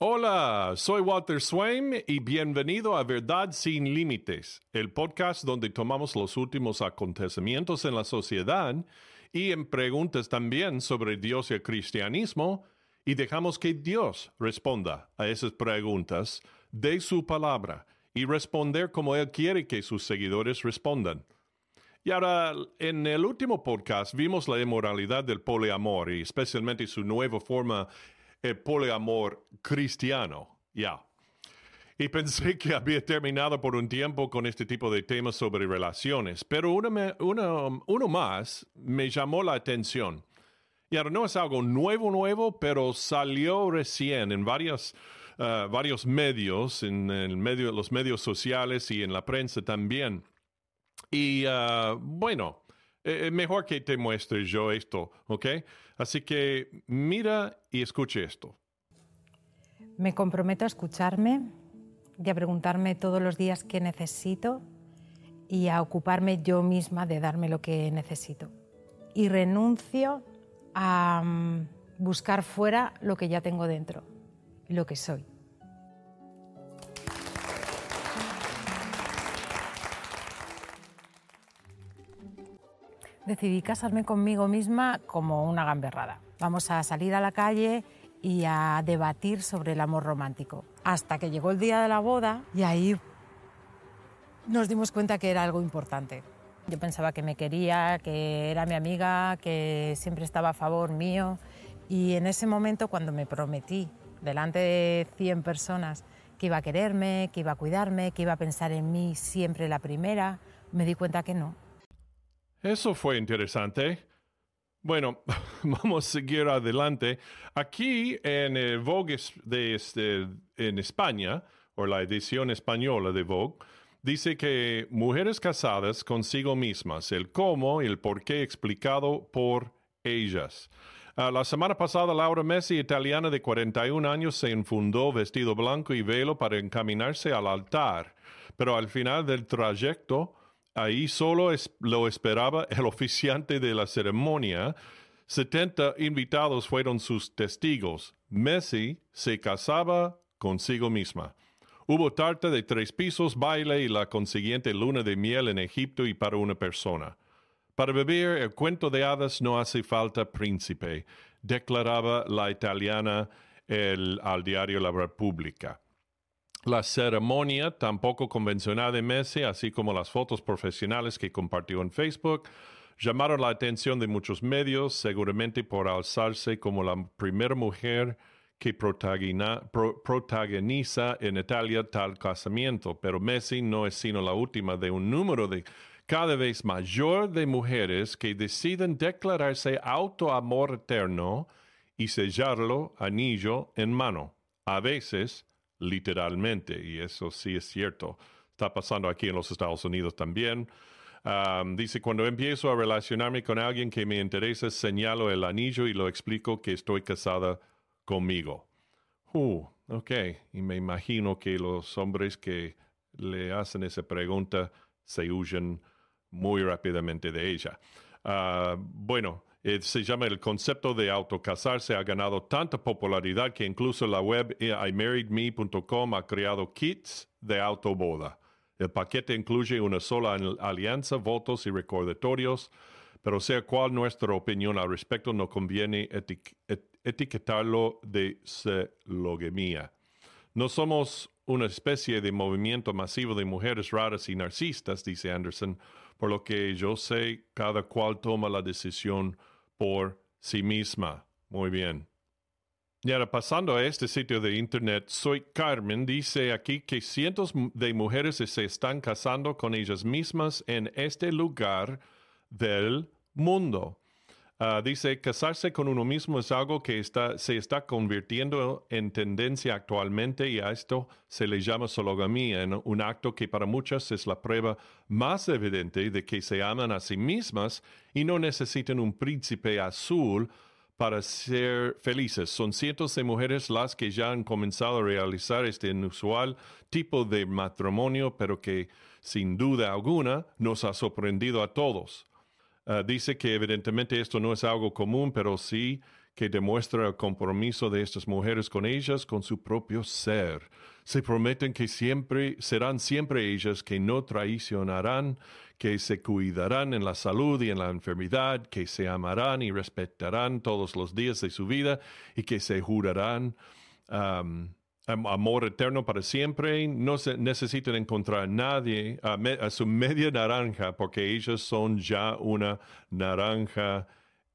Hola, soy Walter Swain y bienvenido a Verdad sin Límites, el podcast donde tomamos los últimos acontecimientos en la sociedad y en preguntas también sobre Dios y el cristianismo y dejamos que Dios responda a esas preguntas de su palabra y responder como Él quiere que sus seguidores respondan. Y ahora, en el último podcast vimos la inmoralidad del poliamor y especialmente su nueva forma el poliamor cristiano. Ya. Y pensé que había terminado por un tiempo con este tipo de temas sobre relaciones, pero uno más me llamó la atención. Y ahora no es algo nuevo, nuevo, pero salió recién en varios, uh, varios medios, en el medio, los medios sociales y en la prensa también. Y uh, bueno, eh, mejor que te muestre yo esto, ¿ok? Así que mira y escuche esto. Me comprometo a escucharme y a preguntarme todos los días qué necesito y a ocuparme yo misma de darme lo que necesito. Y renuncio a mm, buscar fuera lo que ya tengo dentro, lo que soy. decidí casarme conmigo misma como una gamberrada. Vamos a salir a la calle y a debatir sobre el amor romántico. Hasta que llegó el día de la boda y ahí nos dimos cuenta que era algo importante. Yo pensaba que me quería, que era mi amiga, que siempre estaba a favor mío y en ese momento cuando me prometí delante de 100 personas que iba a quererme, que iba a cuidarme, que iba a pensar en mí siempre la primera, me di cuenta que no, eso fue interesante. Bueno, vamos a seguir adelante. Aquí en Vogue de este, en España, o la edición española de Vogue, dice que mujeres casadas consigo mismas, el cómo y el por qué explicado por ellas. Ah, la semana pasada, Laura Messi, italiana de 41 años, se infundó vestido blanco y velo para encaminarse al altar, pero al final del trayecto Ahí solo lo esperaba el oficiante de la ceremonia. 70 invitados fueron sus testigos. Messi se casaba consigo misma. Hubo tarta de tres pisos, baile y la consiguiente luna de miel en Egipto y para una persona. Para beber el cuento de hadas no hace falta príncipe, declaraba la italiana al diario La República. La ceremonia tampoco convencional de Messi, así como las fotos profesionales que compartió en Facebook, llamaron la atención de muchos medios, seguramente por alzarse como la primera mujer que protagoniza en Italia tal casamiento. Pero Messi no es sino la última de un número de cada vez mayor de mujeres que deciden declararse auto amor eterno y sellarlo anillo en mano. A veces, literalmente, y eso sí es cierto. Está pasando aquí en los Estados Unidos también. dice, cuando empiezo a relacionarme con alguien que me interesa, señalo el anillo y lo explico que estoy casada conmigo. Uh, ok, y me imagino que los hombres que le hacen esa pregunta se huyen muy rápidamente de ella. Ah, bueno, eh, se llama el concepto de autocasarse, ha ganado tanta popularidad que incluso la web imarriedme.com ha creado kits de autoboda. El paquete incluye una sola alianza, votos y recordatorios, pero sea cual nuestra opinión al respecto, no conviene etiquetarlo de celogemia. No somos una especie de movimiento masivo de mujeres raras y narcisistas, dice Anderson, por lo que yo sé, cada cual toma la decisión por sí misma. Muy bien. Y ahora pasando a este sitio de internet, Soy Carmen dice aquí que cientos de mujeres se están casando con ellas mismas en este lugar del mundo. Ah, dice, casarse con uno mismo es algo que está, se está convirtiendo en tendencia actualmente y a esto se le llama sologamía, un acto que para muchas es la prueba más evidente de que se aman a sí mismas y no necesitan un príncipe azul para ser felices. Son cientos de mujeres las que ya han comenzado a realizar este inusual tipo de matrimonio, pero que sin duda alguna nos ha sorprendido a todos. Ah, dice que evidentemente esto no es algo común, pero sí que demuestra el compromiso de estas mujeres con ellas, con su propio ser. Se prometen que siempre serán siempre ellas que no traicionarán, que se cuidarán en la salud y en la enfermedad, que se amarán y respetarán todos los días de su vida y que se jurarán amor eterno para siempre. No se necesitan encontrar a nadie, a, su media naranja, porque ellos son ya una naranja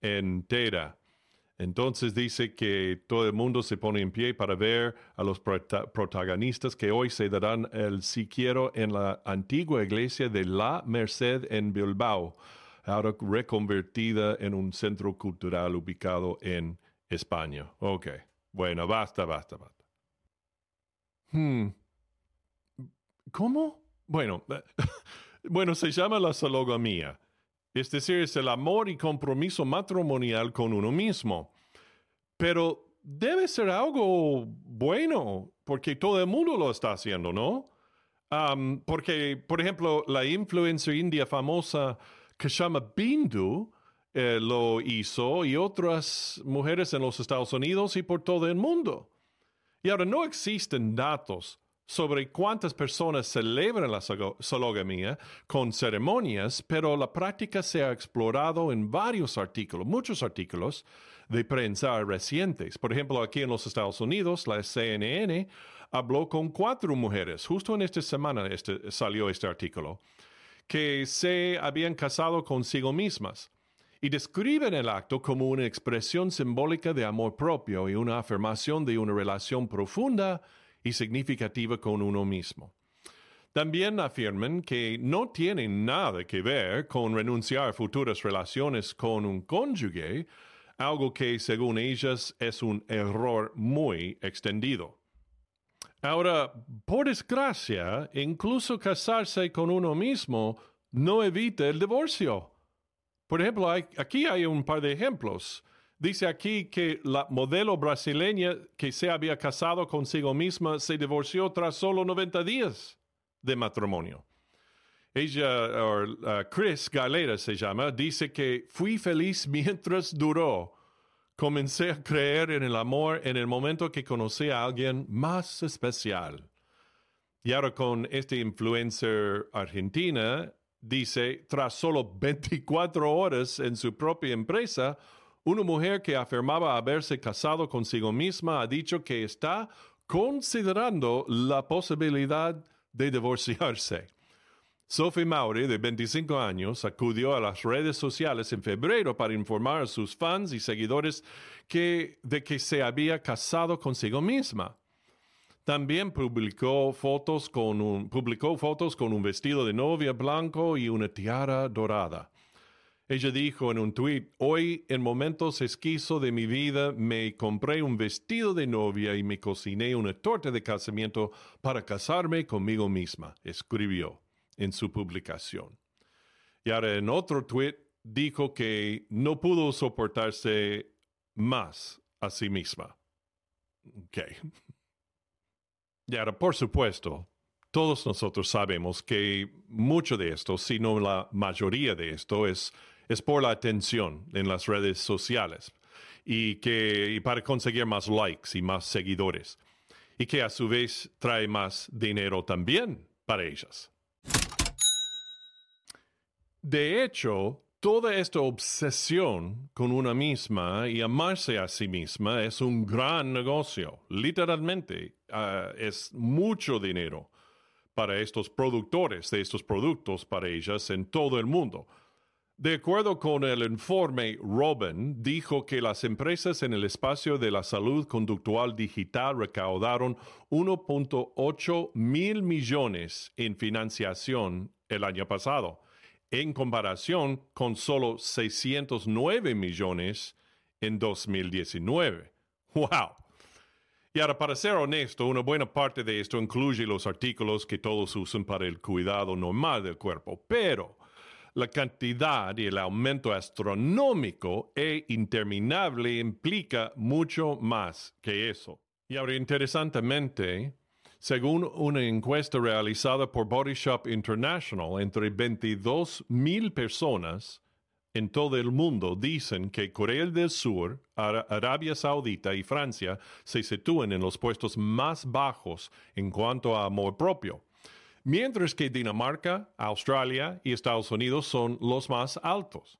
entera. Entonces dice que todo el mundo se pone en pie para ver a los protagonistas que hoy se darán el siquiero en la antigua iglesia de La Merced en Bilbao, ahora reconvertida en un centro cultural ubicado en España. Ok, bueno, basta, basta, basta. Hmm. ¿Cómo? Bueno, bueno, se llama la sologamía es decir, es el amor y compromiso matrimonial con uno mismo. Pero debe ser algo bueno, porque todo el mundo lo está haciendo, ¿no? porque, por ejemplo, la influencer india famosa Kashama Bindu eh, lo hizo y otras mujeres en los Estados Unidos y por todo el mundo. Y ahora no existen datos sobre cuántas personas celebran la sologamía con ceremonias, pero la práctica se ha explorado en varios artículos, muchos artículos de prensa recientes. Por ejemplo, aquí en los Estados Unidos, la CNN habló con cuatro mujeres, justo en esta semana este, salió este artículo, que se habían casado consigo mismas y describen el acto como una expresión simbólica de amor propio y una afirmación de una relación profunda y significativa con uno mismo. También afirman que no tienen nada que ver con renunciar a futuras relaciones con un cónyuge, algo que según ellas es un error muy extendido. Ahora, por desgracia, incluso casarse con uno mismo no evita el divorcio. Por ejemplo, aquí hay un par de ejemplos. Dice aquí que la modelo brasileña que se había casado consigo misma se divorció tras solo 90 días de matrimonio. Ella, uh, Chris Galera se llama, dice que fui feliz mientras duró. Comencé a creer en el amor en el momento que conocí a alguien más especial. Y ahora con este influencer argentina, dice, tras solo 24 horas en su propia empresa, una mujer que afirmaba haberse casado consigo misma ha dicho que está considerando la posibilidad de divorciarse. Sophie Maury, de 25 años, acudió a las redes sociales en febrero para informar a sus fans y seguidores de que se había casado consigo misma. También publicó fotos, con un, publicó fotos con un vestido de novia blanco y una tiara dorada. Ella dijo en un tuit, hoy en momentos esquizo de mi vida me compré un vestido de novia y me cociné una torta de casamiento para casarme conmigo misma, escribió en su publicación. Y ahora en otro tuit dijo que no pudo soportarse más a sí misma. Ok. Y ahora, por supuesto, todos nosotros sabemos que mucho de esto, si no la mayoría de esto, es es por la atención en las redes sociales y que para conseguir más likes y más seguidores y que a su vez trae más dinero también para ellas. De hecho, toda esta obsesión con una misma y amarse a sí misma es un gran negocio. Literalmente, ah, es mucho dinero para estos productores de estos productos para ellas en todo el mundo. De acuerdo con el informe, Robin dijo que las empresas en el espacio de la salud conductual digital recaudaron 1.8 mil millones en financiación el año pasado, en comparación con solo 609 millones en 2019. ¡Wow! Y ahora, para ser honesto, una buena parte de esto incluye los artículos que todos usan para el cuidado normal del cuerpo, pero la cantidad y el aumento astronómico e interminable implica mucho más que eso. Y ahora, interesantemente, según una encuesta realizada por Body Shop International, entre 22 mil personas en todo el mundo dicen que Corea del Sur, Arabia Saudita y Francia se sitúan en los puestos más bajos en cuanto a amor propio, mientras que Dinamarca, Australia y Estados Unidos son los más altos.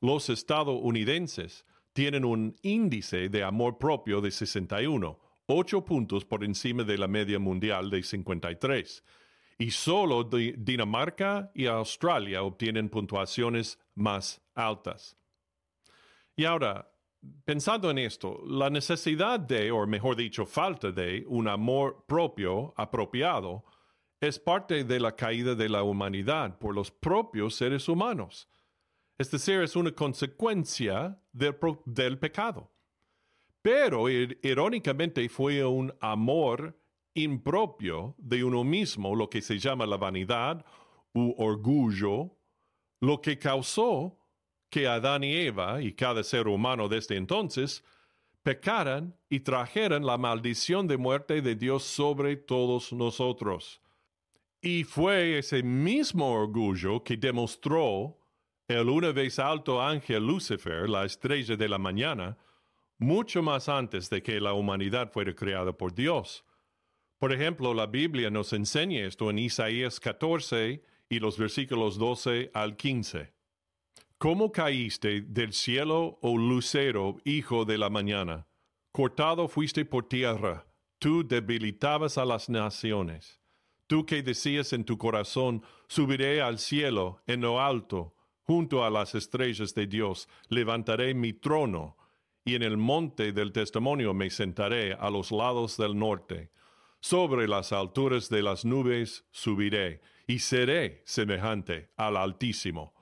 Los estadounidenses tienen un índice de amor propio de 61, 8 puntos por encima de la media mundial de 53 y solo Dinamarca y Australia obtienen puntuaciones más altas. Y ahora, pensando en esto, la necesidad de, o mejor dicho, falta de un amor propio apropiado es parte de la caída de la humanidad por los propios seres humanos. Es decir, es una consecuencia del, del pecado. Pero irónicamente fue un amor impropio de uno mismo, lo que se llama la vanidad u orgullo, lo que causó que Adán y Eva y cada ser humano desde entonces pecaran y trajeran la maldición de muerte de Dios sobre todos nosotros. Y fue ese mismo orgullo que demostró el una vez alto ángel Lucifer, la estrella de la mañana, mucho más antes de que la humanidad fuera creada por Dios. Por ejemplo, la Biblia nos enseña esto en Isaías 14 y los versículos 12 al 15. ¿Cómo caíste del cielo, oh lucero, hijo de la mañana? Cortado fuiste por tierra, tú debilitabas a las naciones. Tú que decías en tu corazón, subiré al cielo, en lo alto, junto a las estrellas de Dios, levantaré mi trono, y en el monte del testimonio me sentaré a los lados del norte sobre las alturas de las nubes subiré, y seré semejante al Altísimo.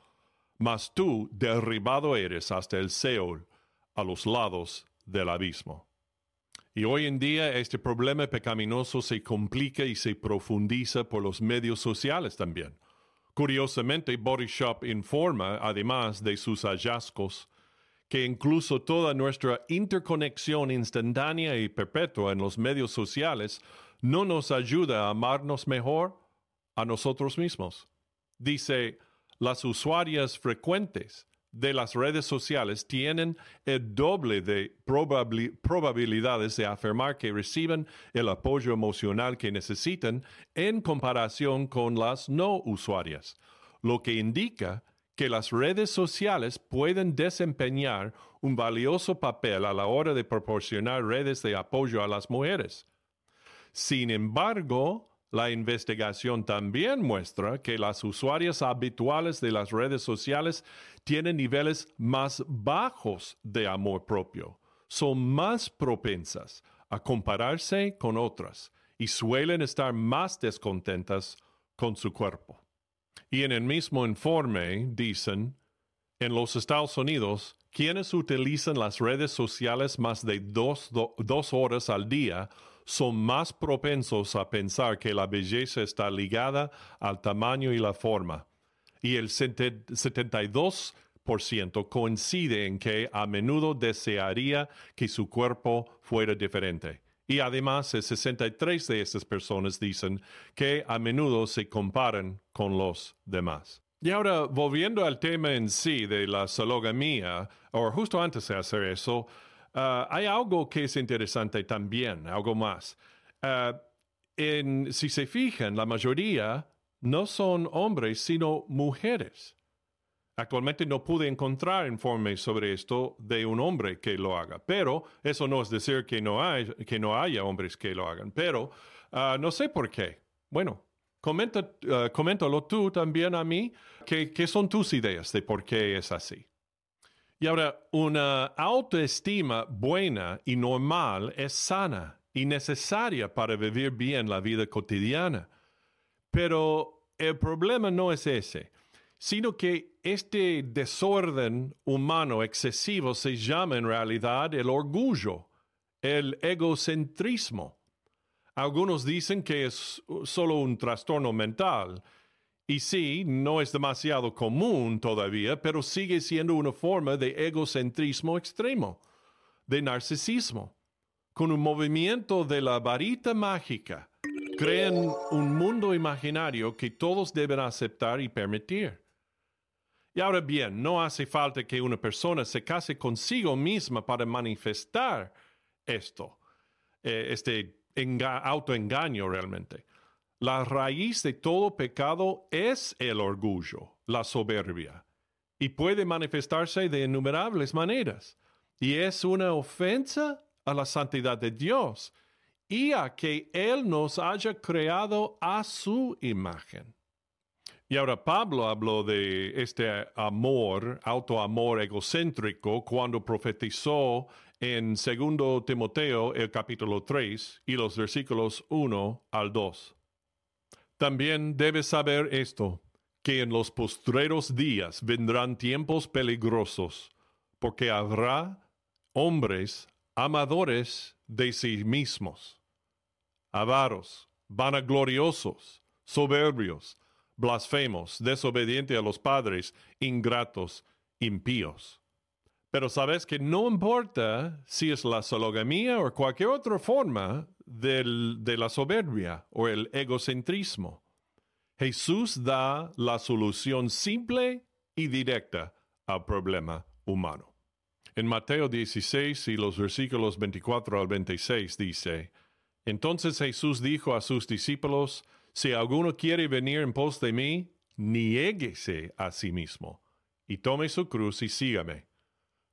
Mas tú derribado eres hasta el Seol, a los lados del abismo. Y hoy en día este problema pecaminoso se complica y se profundiza por los medios sociales también. Curiosamente, Body Shop informa, además de sus hallazgos, que incluso toda nuestra interconexión instantánea y perpetua en los medios sociales no nos ayuda a amarnos mejor a nosotros mismos. Dice, las usuarias frecuentes de las redes sociales tienen el doble de probabilidades de afirmar que reciben el apoyo emocional que necesitan en comparación con las no usuarias, lo que indica que las redes sociales pueden desempeñar un valioso papel a la hora de proporcionar redes de apoyo a las mujeres. Sin embargo, la investigación también muestra que las usuarias habituales de las redes sociales tienen niveles más bajos de amor propio, son más propensas a compararse con otras y suelen estar más descontentas con su cuerpo. Y en el mismo informe dicen, en los Estados Unidos, quienes utilizan las redes sociales más de dos, dos horas al día son más propensos a pensar que la belleza está ligada al tamaño y la forma. Y el 72% coincide en que a menudo desearía que su cuerpo fuera diferente. Y además, el 63 de estas personas dicen que a menudo se comparan con los demás. Y ahora, volviendo al tema en sí de la sologamía, o justo antes de hacer eso, Ah, hay algo que es interesante también, algo más. Ah, si se fijan, la mayoría no son hombres, sino mujeres. Actualmente no pude encontrar informes sobre esto de un hombre que lo haga, pero eso no es decir que no, hay, que no haya hombres que lo hagan, pero ah, no sé por qué. Bueno, coméntalo tú también a mí, ¿qué son tus ideas de por qué es así? Y ahora, una autoestima buena y normal es sana y necesaria para vivir bien la vida cotidiana. Pero el problema no es ese, sino que este desorden humano excesivo se llama en realidad el orgullo, el egocentrismo. Algunos dicen que es solo un trastorno mental, y sí, no es demasiado común todavía, pero sigue siendo una forma de egocentrismo extremo, de narcisismo. Con un movimiento de la varita mágica, crean un mundo imaginario que todos deben aceptar y permitir. Y ahora bien, no hace falta que una persona se case consigo misma para manifestar esto, eh, este autoengaño realmente. La raíz de todo pecado es el orgullo, la soberbia, y puede manifestarse de innumerables maneras. Y es una ofensa a la santidad de Dios y a que Él nos haya creado a su imagen. Y ahora Pablo habló de este amor, autoamor egocéntrico, cuando profetizó en 2 Timoteo el capítulo 3 y los versículos 1 al 2. También debes saber esto, que en los postreros días vendrán tiempos peligrosos, porque habrá hombres amadores de sí mismos, avaros, vanagloriosos, soberbios, blasfemos, desobedientes a los padres, ingratos, impíos. Pero sabes que no importa si es la sologamía o cualquier otra forma de la soberbia o el egocentrismo. Jesús da la solución simple y directa al problema humano. En Mateo 16 y los versículos 24 al 26 dice, Entonces Jesús dijo a sus discípulos, si alguno quiere venir en pos de mí, niéguese a sí mismo, y tome su cruz y sígame.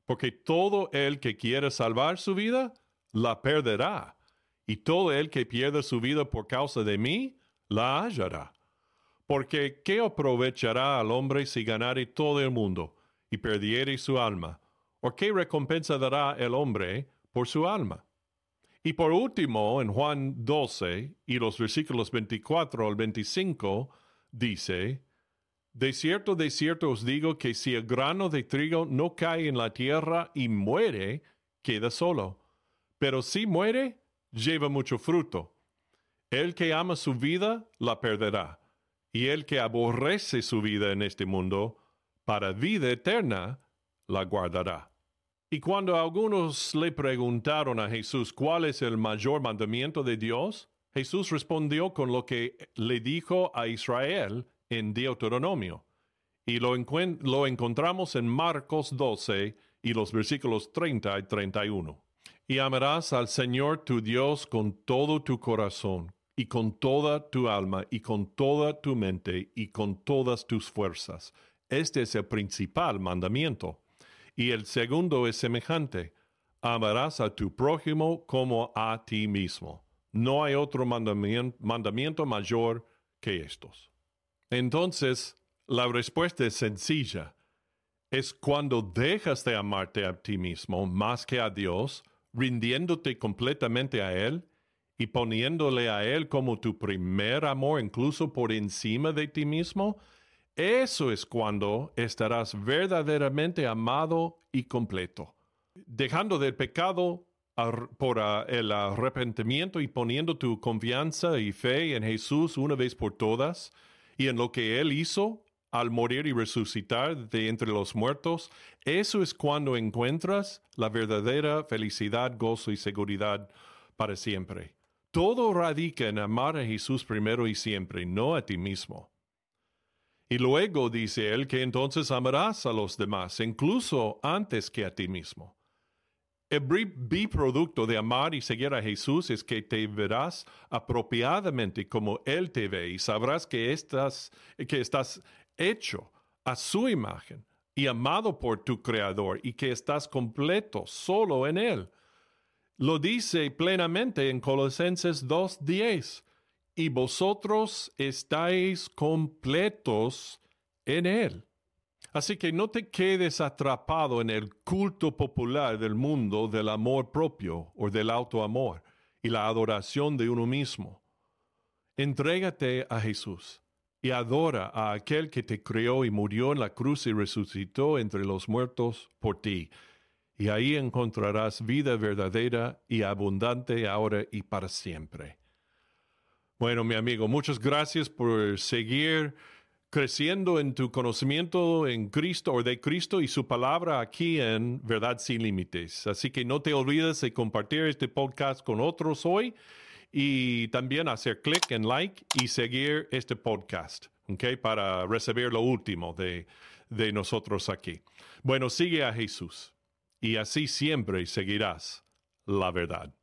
Porque todo el que quiera salvar su vida, la perderá, y todo el que pierda su vida por causa de mí, la hallará. Porque ¿qué aprovechará al hombre si ganare todo el mundo y perdiere su alma? ¿O qué recompensa dará el hombre por su alma? Y por último, en Juan 12 y los versículos 24 al 25, dice, De cierto, de cierto os digo que si el grano de trigo no cae en la tierra y muere, queda solo. Pero si muere, lleva mucho fruto. El que ama su vida, la perderá. Y el que aborrece su vida en este mundo, para vida eterna, la guardará. Y cuando algunos le preguntaron a Jesús cuál es el mayor mandamiento de Dios, Jesús respondió con lo que le dijo a Israel en Deuteronomio. Y lo, lo encontramos en Marcos 12 y los versículos 30 y 31. Y amarás al Señor tu Dios con todo tu corazón, y con toda tu alma, y con toda tu mente, y con todas tus fuerzas. Este es el principal mandamiento. Y el segundo es semejante. Amarás a tu prójimo como a ti mismo. No hay otro mandamiento, mayor que estos. Entonces, la respuesta es sencilla. Es cuando dejas de amarte a ti mismo más que a Dios, rindiéndote completamente a Él y poniéndole a Él como tu primer amor incluso por encima de ti mismo, eso es cuando estarás verdaderamente amado y completo. Dejando del pecado por el arrepentimiento y poniendo tu confianza y fe en Jesús una vez por todas y en lo que Él hizo al morir y resucitar de entre los muertos, eso es cuando encuentras la verdadera felicidad, gozo y seguridad para siempre. Todo radica en amar a Jesús primero y siempre, no a ti mismo. Y luego dice él que entonces amarás a los demás, incluso antes que a ti mismo. El biproducto de amar y seguir a Jesús es que te verás apropiadamente como Él te ve y sabrás que estás, que estás hecho a su imagen y amado por tu Creador y que estás completo solo en Él. Lo dice plenamente en Colosenses 2.10 y vosotros estáis completos en Él. Así que no te quedes atrapado en el culto popular del mundo del amor propio o del autoamor y la adoración de uno mismo. Entrégate a Jesús y adora a aquel que te creó y murió en la cruz y resucitó entre los muertos por ti. Y ahí encontrarás vida verdadera y abundante ahora y para siempre. Bueno, mi amigo, muchas gracias por seguir creciendo en tu conocimiento en Cristo o de Cristo y su palabra aquí en Verdad sin Límites. Así que no te olvides de compartir este podcast con otros hoy y también hacer clic en like y seguir este podcast, ¿ok? Para recibir lo último de, de nosotros aquí. Bueno, sigue a Jesús y así siempre seguirás la verdad.